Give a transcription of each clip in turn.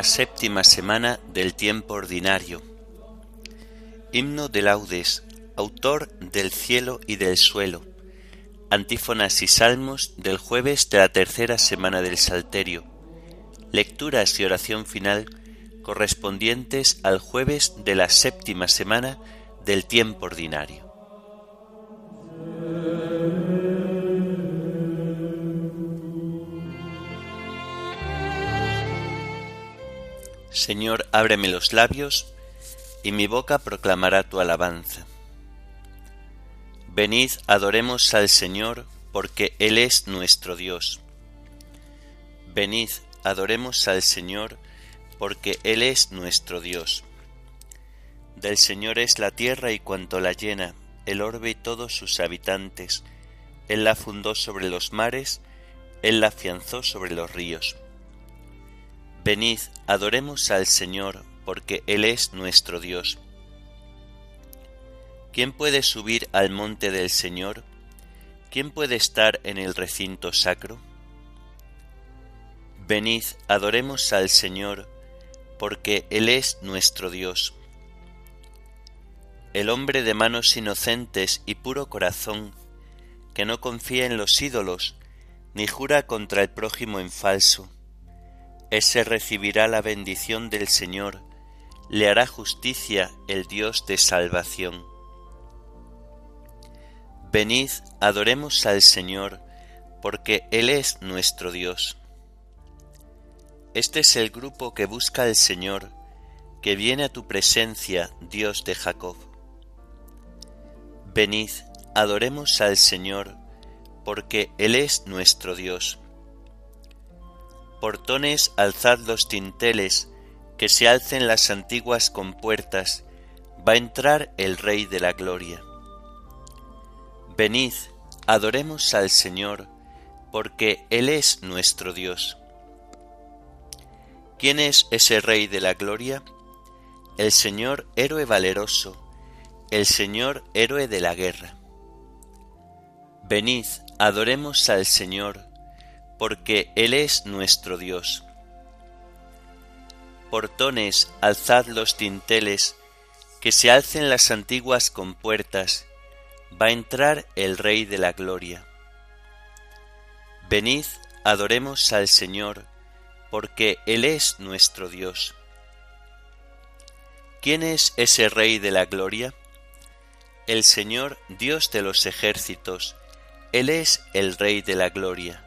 la séptima semana del tiempo ordinario. Himno de laudes, autor del cielo y del suelo. Antífonas y salmos del jueves de la tercera semana del Salterio. Lecturas y oración final correspondientes al jueves de la séptima semana del tiempo ordinario. Señor, ábreme los labios, y mi boca proclamará tu alabanza. Venid, adoremos al Señor, porque Él es nuestro Dios. Venid, adoremos al Señor, porque Él es nuestro Dios. Del Señor es la tierra y cuanto la llena, el orbe y todos sus habitantes. Él la fundó sobre los mares, Él la afianzó sobre los ríos. Venid, adoremos al Señor, porque Él es nuestro Dios. ¿Quién puede subir al monte del Señor? ¿Quién puede estar en el recinto sacro? Venid, adoremos al Señor, porque Él es nuestro Dios. El hombre de manos inocentes y puro corazón, que no confía en los ídolos, ni jura contra el prójimo en falso, ese recibirá la bendición del Señor, le hará justicia el Dios de salvación. Venid, adoremos al Señor, porque Él es nuestro Dios. Este es el grupo que busca al Señor, que viene a tu presencia, Dios de Jacob. Venid, adoremos al Señor, porque Él es nuestro Dios portones alzad los tinteles, que se alcen las antiguas compuertas, va a entrar el Rey de la Gloria. Venid, adoremos al Señor, porque Él es nuestro Dios. ¿Quién es ese Rey de la Gloria? El Señor héroe valeroso, el Señor héroe de la guerra. Venid, adoremos al Señor, porque Él es nuestro Dios. Portones, alzad los tinteles, que se alcen las antiguas compuertas, va a entrar el Rey de la Gloria. Venid, adoremos al Señor, porque Él es nuestro Dios. ¿Quién es ese Rey de la Gloria? El Señor, Dios de los ejércitos, Él es el Rey de la Gloria.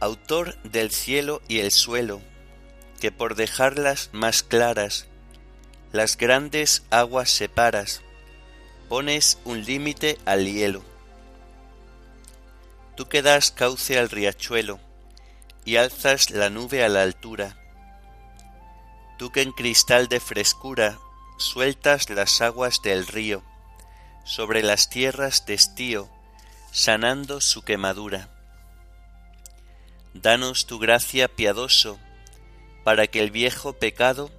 Autor del cielo y el suelo, que por dejarlas más claras, las grandes aguas separas, pones un límite al hielo. Tú que das cauce al riachuelo y alzas la nube a la altura. Tú que en cristal de frescura sueltas las aguas del río sobre las tierras de estío, sanando su quemadura Danos tu gracia piadoso, para que el viejo pecado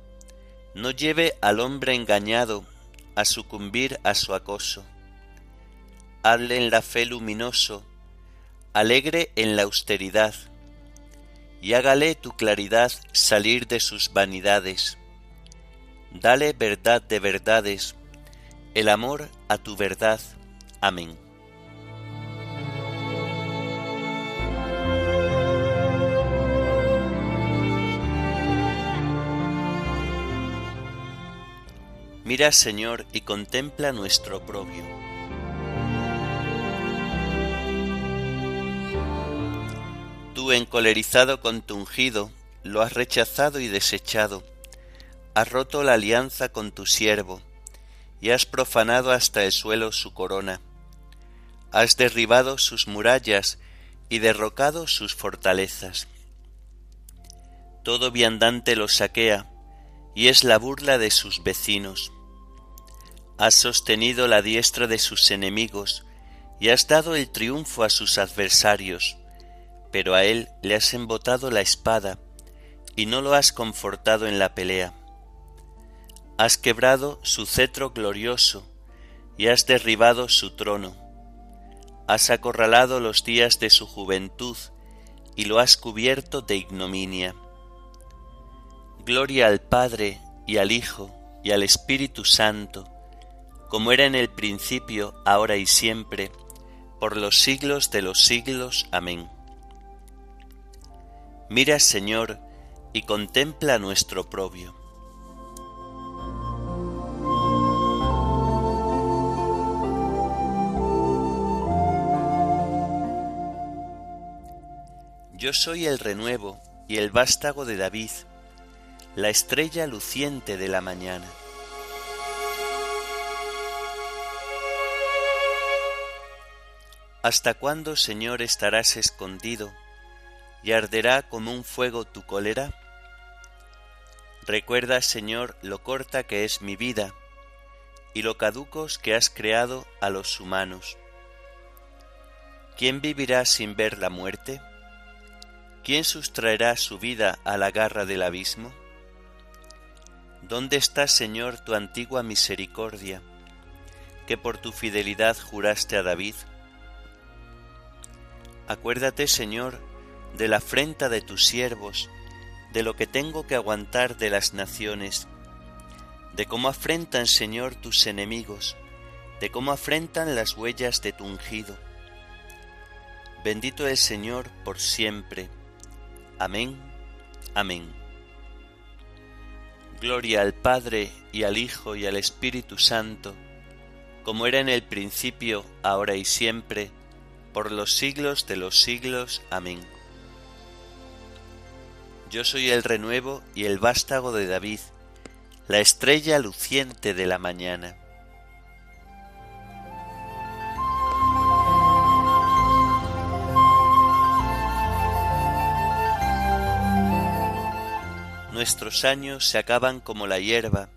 no lleve al hombre engañado a sucumbir a su acoso. Hazle en la fe luminoso, alegre en la austeridad, y hágale tu claridad salir de sus vanidades. Dale verdad de verdades, el amor a tu verdad. Amén. Mira, Señor, y contempla nuestro oprobio. Tú, encolerizado con tu ungido, lo has rechazado y desechado, has roto la alianza con tu siervo, y has profanado hasta el suelo su corona. Has derribado sus murallas y derrocado sus fortalezas. Todo viandante lo saquea, y es la burla de sus vecinos. Has sostenido la diestra de sus enemigos, y has dado el triunfo a sus adversarios, pero a él le has embotado la espada, y no lo has confortado en la pelea. Has quebrado su cetro glorioso, y has derribado su trono. Has acorralado los días de su juventud, y lo has cubierto de ignominia. Gloria al Padre, y al Hijo, y al Espíritu Santo, como era en el principio, ahora y siempre, por los siglos de los siglos. Amén. Mira, Señor, y contempla nuestro propio. Yo soy el renuevo y el vástago de David, la estrella luciente de la mañana. ¿Hasta cuándo, Señor, estarás escondido y arderá como un fuego tu cólera? Recuerda, Señor, lo corta que es mi vida y lo caducos que has creado a los humanos. ¿Quién vivirá sin ver la muerte? ¿Quién sustraerá su vida a la garra del abismo? ¿Dónde está, Señor, tu antigua misericordia, que por tu fidelidad juraste a David? Acuérdate, Señor, de la afrenta de tus siervos, de lo que tengo que aguantar de las naciones, de cómo afrentan, Señor, tus enemigos, de cómo afrentan las huellas de tu ungido. Bendito el Señor por siempre. Amén. Amén. Gloria al Padre y al Hijo y al Espíritu Santo, como era en el principio, ahora y siempre, por los siglos de los siglos. Amén. Yo soy el renuevo y el vástago de David, la estrella luciente de la mañana. Nuestros años se acaban como la hierba,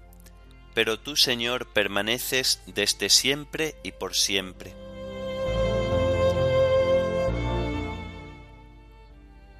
pero tú, Señor, permaneces desde siempre y por siempre.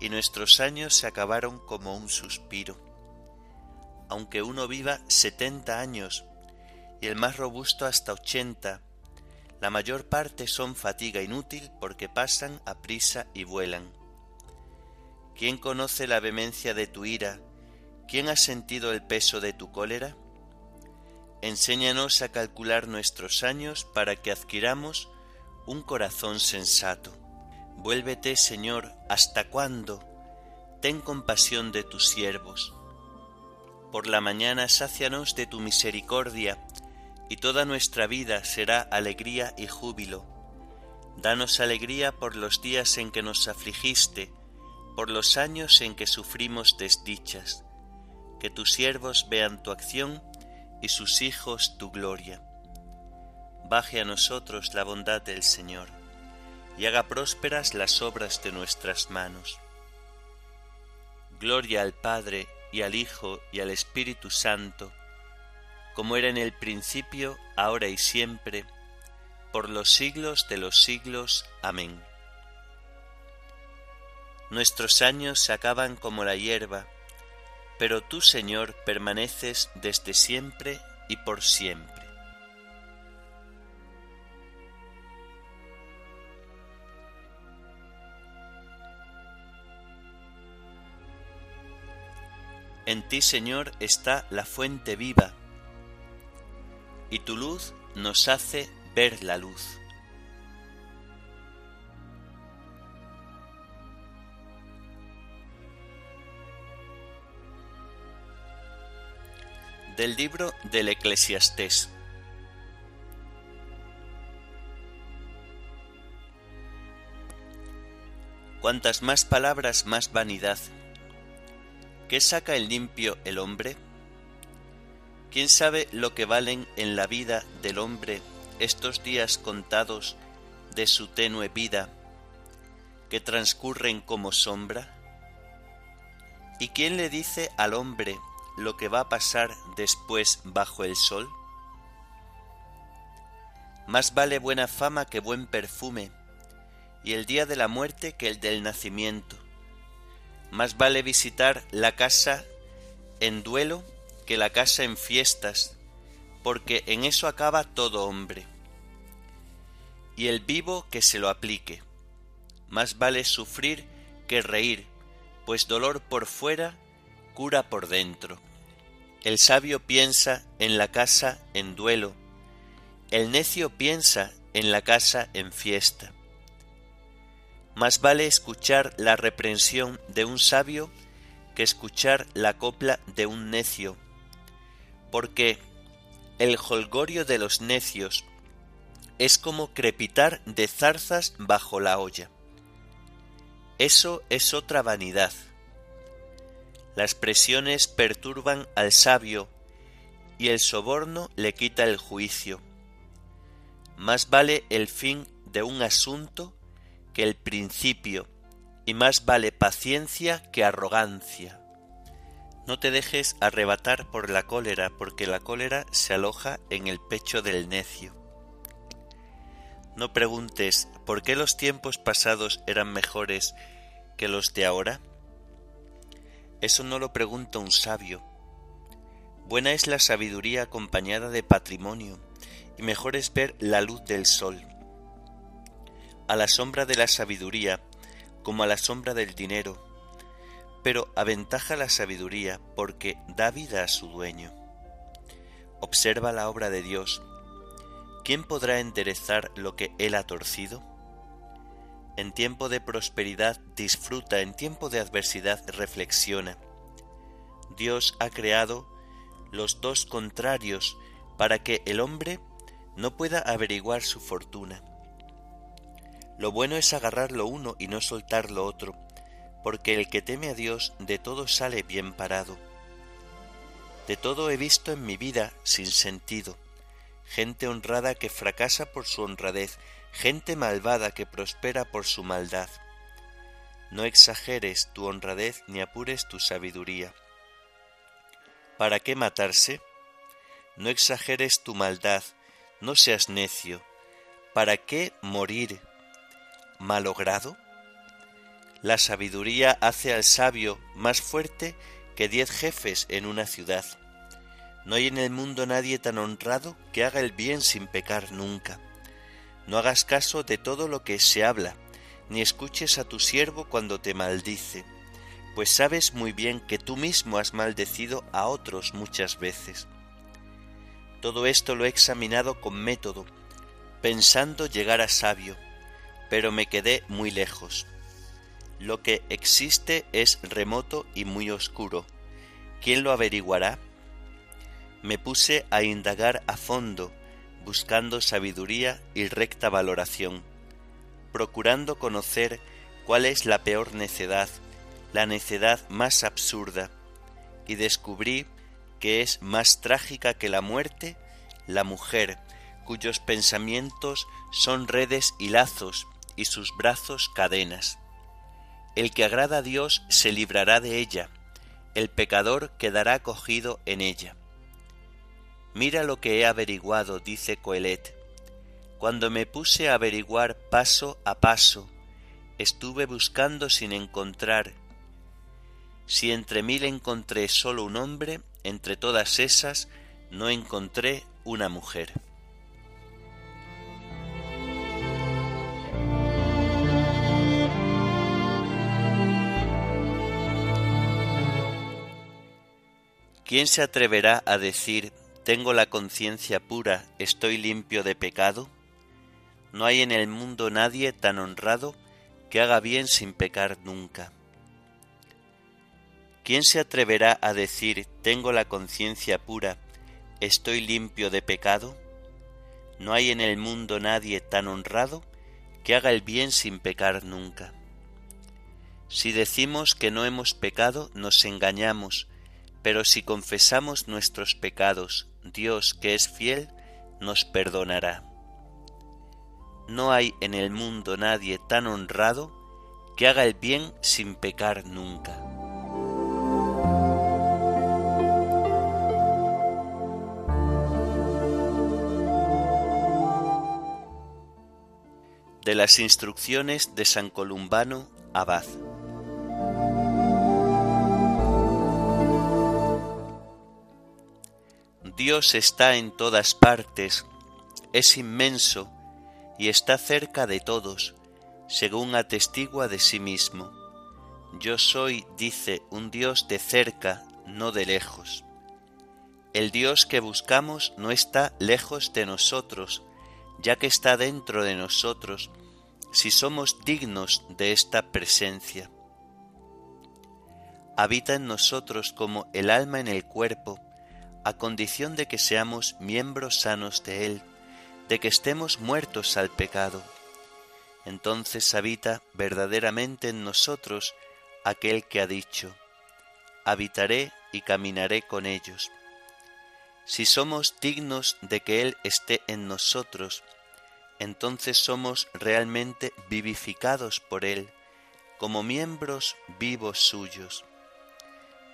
y nuestros años se acabaron como un suspiro. Aunque uno viva setenta años y el más robusto hasta ochenta, la mayor parte son fatiga inútil porque pasan a prisa y vuelan. ¿Quién conoce la vehemencia de tu ira? ¿Quién ha sentido el peso de tu cólera? Enséñanos a calcular nuestros años para que adquiramos un corazón sensato. Vuélvete, Señor, ¿hasta cuándo? Ten compasión de tus siervos. Por la mañana sácianos de tu misericordia, y toda nuestra vida será alegría y júbilo. Danos alegría por los días en que nos afligiste, por los años en que sufrimos desdichas. Que tus siervos vean tu acción y sus hijos tu gloria. baje a nosotros la bondad del Señor, y haga prósperas las obras de nuestras manos. Gloria al Padre, y al Hijo, y al Espíritu Santo, como era en el principio, ahora y siempre, por los siglos de los siglos. Amén. Nuestros años se acaban como la hierba, pero tú, Señor, permaneces desde siempre y por siempre. En ti, Señor, está la fuente viva, y tu luz nos hace ver la luz. Del libro del Eclesiastés. Cuantas más palabras, más vanidad. ¿Qué saca el limpio el hombre? ¿Quién sabe lo que valen en la vida del hombre estos días contados de su tenue vida, que transcurren como sombra? ¿Y quién le dice al hombre lo que va a pasar después bajo el sol? Más vale buena fama que buen perfume, y el día de la muerte que el del nacimiento. Más vale visitar la casa en duelo que la casa en fiestas, porque en eso acaba todo hombre. Y el vivo que se lo aplique. Más vale sufrir que reír, pues dolor por fuera cura por dentro. El sabio piensa en la casa en duelo, el necio piensa en la casa en fiesta. Más vale escuchar la reprensión de un sabio que escuchar la copla de un necio porque el holgorio de los necios es como crepitar de zarzas bajo la olla. Eso es otra vanidad. Las presiones perturban al sabio y el soborno le quita el juicio. Más vale el fin de un asunto que el principio, y más vale paciencia que arrogancia. No te dejes arrebatar por la cólera, porque la cólera se aloja en el pecho del necio. No preguntes por qué los tiempos pasados eran mejores que los de ahora. Eso no lo pregunta un sabio. Buena es la sabiduría acompañada de patrimonio, y mejor es ver la luz del sol. A la sombra de la sabiduría, como a la sombra del dinero, pero aventaja la sabiduría porque da vida a su dueño. Observa la obra de Dios. ¿Quién podrá enderezar lo que Él ha torcido? En tiempo de prosperidad disfruta, en tiempo de adversidad reflexiona. Dios ha creado los dos contrarios para que el hombre no pueda averiguar su fortuna. Lo bueno es agarrar lo uno y no soltar lo otro, porque el que teme a Dios de todo sale bien parado. De todo he visto en mi vida sin sentido, gente honrada que fracasa por su honradez, gente malvada que prospera por su maldad. No exageres tu honradez ni apures tu sabiduría. ¿Para qué matarse? No exageres tu maldad, no seas necio. ¿Para qué morir malogrado? La sabiduría hace al sabio más fuerte que diez jefes en una ciudad. No hay en el mundo nadie tan honrado que haga el bien sin pecar nunca. No hagas caso de todo lo que se habla, ni escuches a tu siervo cuando te maldice, pues sabes muy bien que tú mismo has maldecido a otros muchas veces. Todo esto lo he examinado con método, pensando llegar a sabio, pero me quedé muy lejos lo que existe es remoto y muy oscuro. ¿Quién lo averiguará? Me puse a indagar a fondo, buscando sabiduría y recta valoración, procurando conocer cuál es la peor necedad, la necedad más absurda, y descubrí que es más trágica que la muerte la mujer, cuyos pensamientos son redes y lazos, y sus brazos cadenas. El que agrada a Dios se librará de ella, el pecador quedará cogido en ella. Mira lo que he averiguado, dice Coelet. Cuando me puse a averiguar paso a paso, estuve buscando sin encontrar. Si entre mil encontré solo un hombre, entre todas esas no encontré una mujer. ¿Quién se atreverá a decir, tengo la conciencia pura, estoy limpio de pecado? No hay en el mundo nadie tan honrado que haga bien sin pecar nunca. ¿Quién se atreverá a decir, tengo la conciencia pura, estoy limpio de pecado? No hay en el mundo nadie tan honrado que haga el bien sin pecar nunca. Si decimos que no hemos pecado, nos engañamos, pero si confesamos nuestros pecados, Dios, que es fiel, nos perdonará. No hay en el mundo nadie tan honrado que haga el bien sin pecar nunca. De las instrucciones de San Columbano Abad. Dios está en todas partes, es inmenso y está cerca de todos, según atestigua de sí mismo. Yo soy, dice, un Dios de cerca, no de lejos. El Dios que buscamos no está lejos de nosotros, ya que está dentro de nosotros, si somos dignos de esta presencia. Habita en nosotros como el alma en el cuerpo, a condición de que seamos miembros sanos de Él, de que estemos muertos al pecado. Entonces habita verdaderamente en nosotros aquel que ha dicho, habitaré y caminaré con ellos. Si somos dignos de que Él esté en nosotros, entonces somos realmente vivificados por Él, como miembros vivos suyos.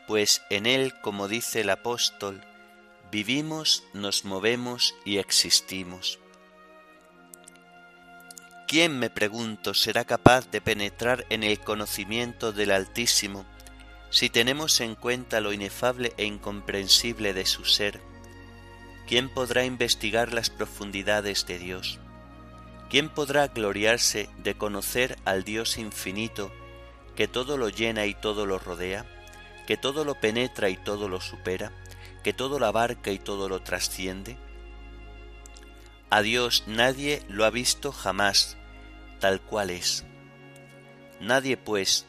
Pues en Él, como dice el apóstol, vivimos, nos movemos y existimos. ¿Quién, me pregunto, será capaz de penetrar en el conocimiento del Altísimo si tenemos en cuenta lo inefable e incomprensible de su ser? ¿Quién podrá investigar las profundidades de Dios? ¿Quién podrá gloriarse de conocer al Dios infinito que todo lo llena y todo lo rodea, que todo lo penetra y todo lo supera? Que todo lo abarca y todo lo trasciende? A Dios nadie lo ha visto jamás, tal cual es. Nadie, pues,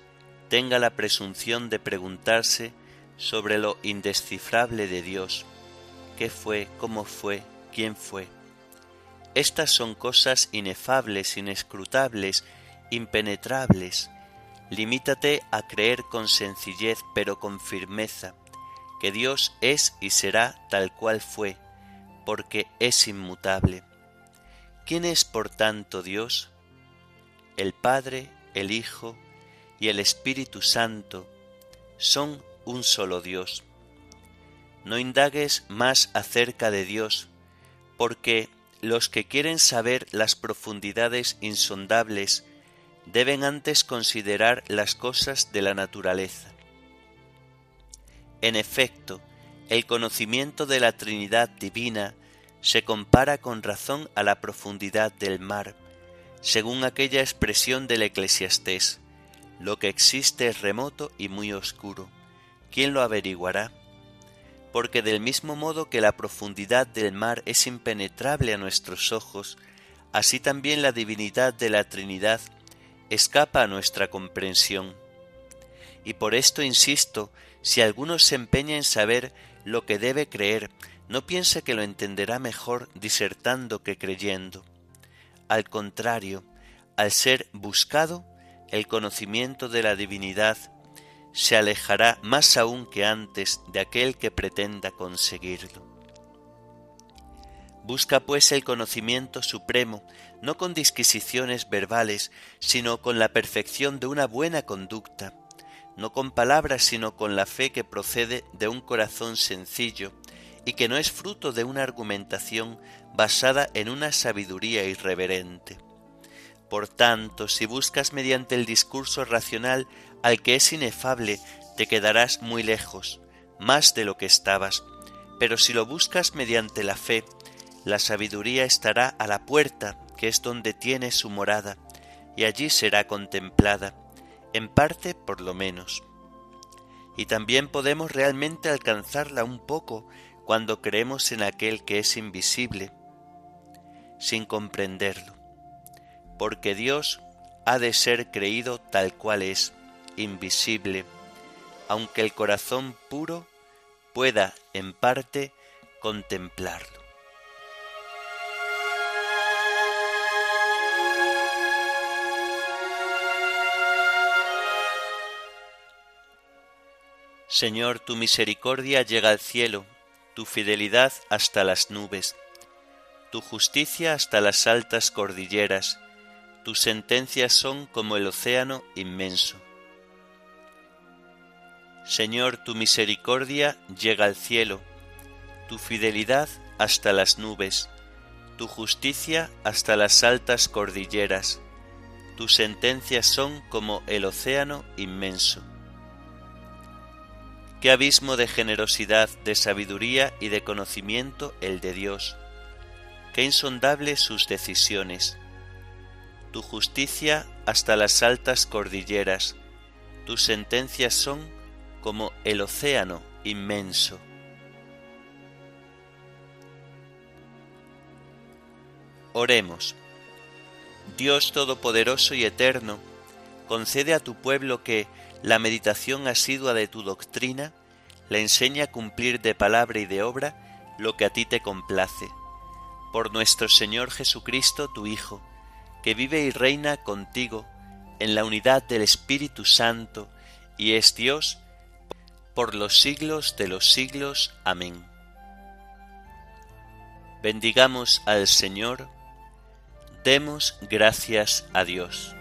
tenga la presunción de preguntarse sobre lo indescifrable de Dios, qué fue, cómo fue, quién fue. Estas son cosas inefables, inescrutables, impenetrables. Limítate a creer con sencillez, pero con firmeza, que Dios es y será tal cual fue, porque es inmutable. ¿Quién es por tanto Dios? El Padre, el Hijo y el Espíritu Santo son un solo Dios. No indagues más acerca de Dios, porque los que quieren saber las profundidades insondables deben antes considerar las cosas de la naturaleza. En efecto, el conocimiento de la Trinidad divina se compara con razón a la profundidad del mar, según aquella expresión del eclesiastés. Lo que existe es remoto y muy oscuro. ¿Quién lo averiguará? Porque del mismo modo que la profundidad del mar es impenetrable a nuestros ojos, así también la divinidad de la Trinidad escapa a nuestra comprensión. Y por esto insisto si alguno se empeña en saber lo que debe creer, no piense que lo entenderá mejor disertando que creyendo. Al contrario, al ser buscado, el conocimiento de la divinidad se alejará más aún que antes de aquel que pretenda conseguirlo. Busca pues el conocimiento supremo, no con disquisiciones verbales, sino con la perfección de una buena conducta, no con palabras, sino con la fe que procede de un corazón sencillo y que no es fruto de una argumentación basada en una sabiduría irreverente. Por tanto, si buscas mediante el discurso racional al que es inefable, te quedarás muy lejos, más de lo que estabas, pero si lo buscas mediante la fe, la sabiduría estará a la puerta, que es donde tiene su morada, y allí será contemplada, en parte por lo menos. Y también podemos realmente alcanzarla un poco cuando creemos en aquel que es invisible, sin comprenderlo, porque Dios ha de ser creído tal cual es, invisible, aunque el corazón puro pueda en parte contemplarlo. Señor, tu misericordia llega al cielo tu fidelidad hasta las nubes, tu justicia hasta las altas cordilleras, tus sentencias son como el océano inmenso. Señor, tu misericordia llega al cielo, tu fidelidad hasta las nubes, tu justicia hasta las altas cordilleras, tus sentencias son como el océano inmenso. Qué abismo de generosidad, de sabiduría y de conocimiento el de Dios. Qué insondables sus decisiones. Tu justicia hasta las altas cordilleras, tus sentencias son como el océano inmenso. Oremos. Dios Todopoderoso y Eterno, concede a tu pueblo que, la meditación asidua de tu doctrina le enseña a cumplir de palabra y de obra lo que a ti te complace. Por nuestro Señor Jesucristo, tu Hijo, que vive y reina contigo en la unidad del Espíritu Santo y es Dios por los siglos de los siglos. Amén. Bendigamos al Señor, demos gracias a Dios.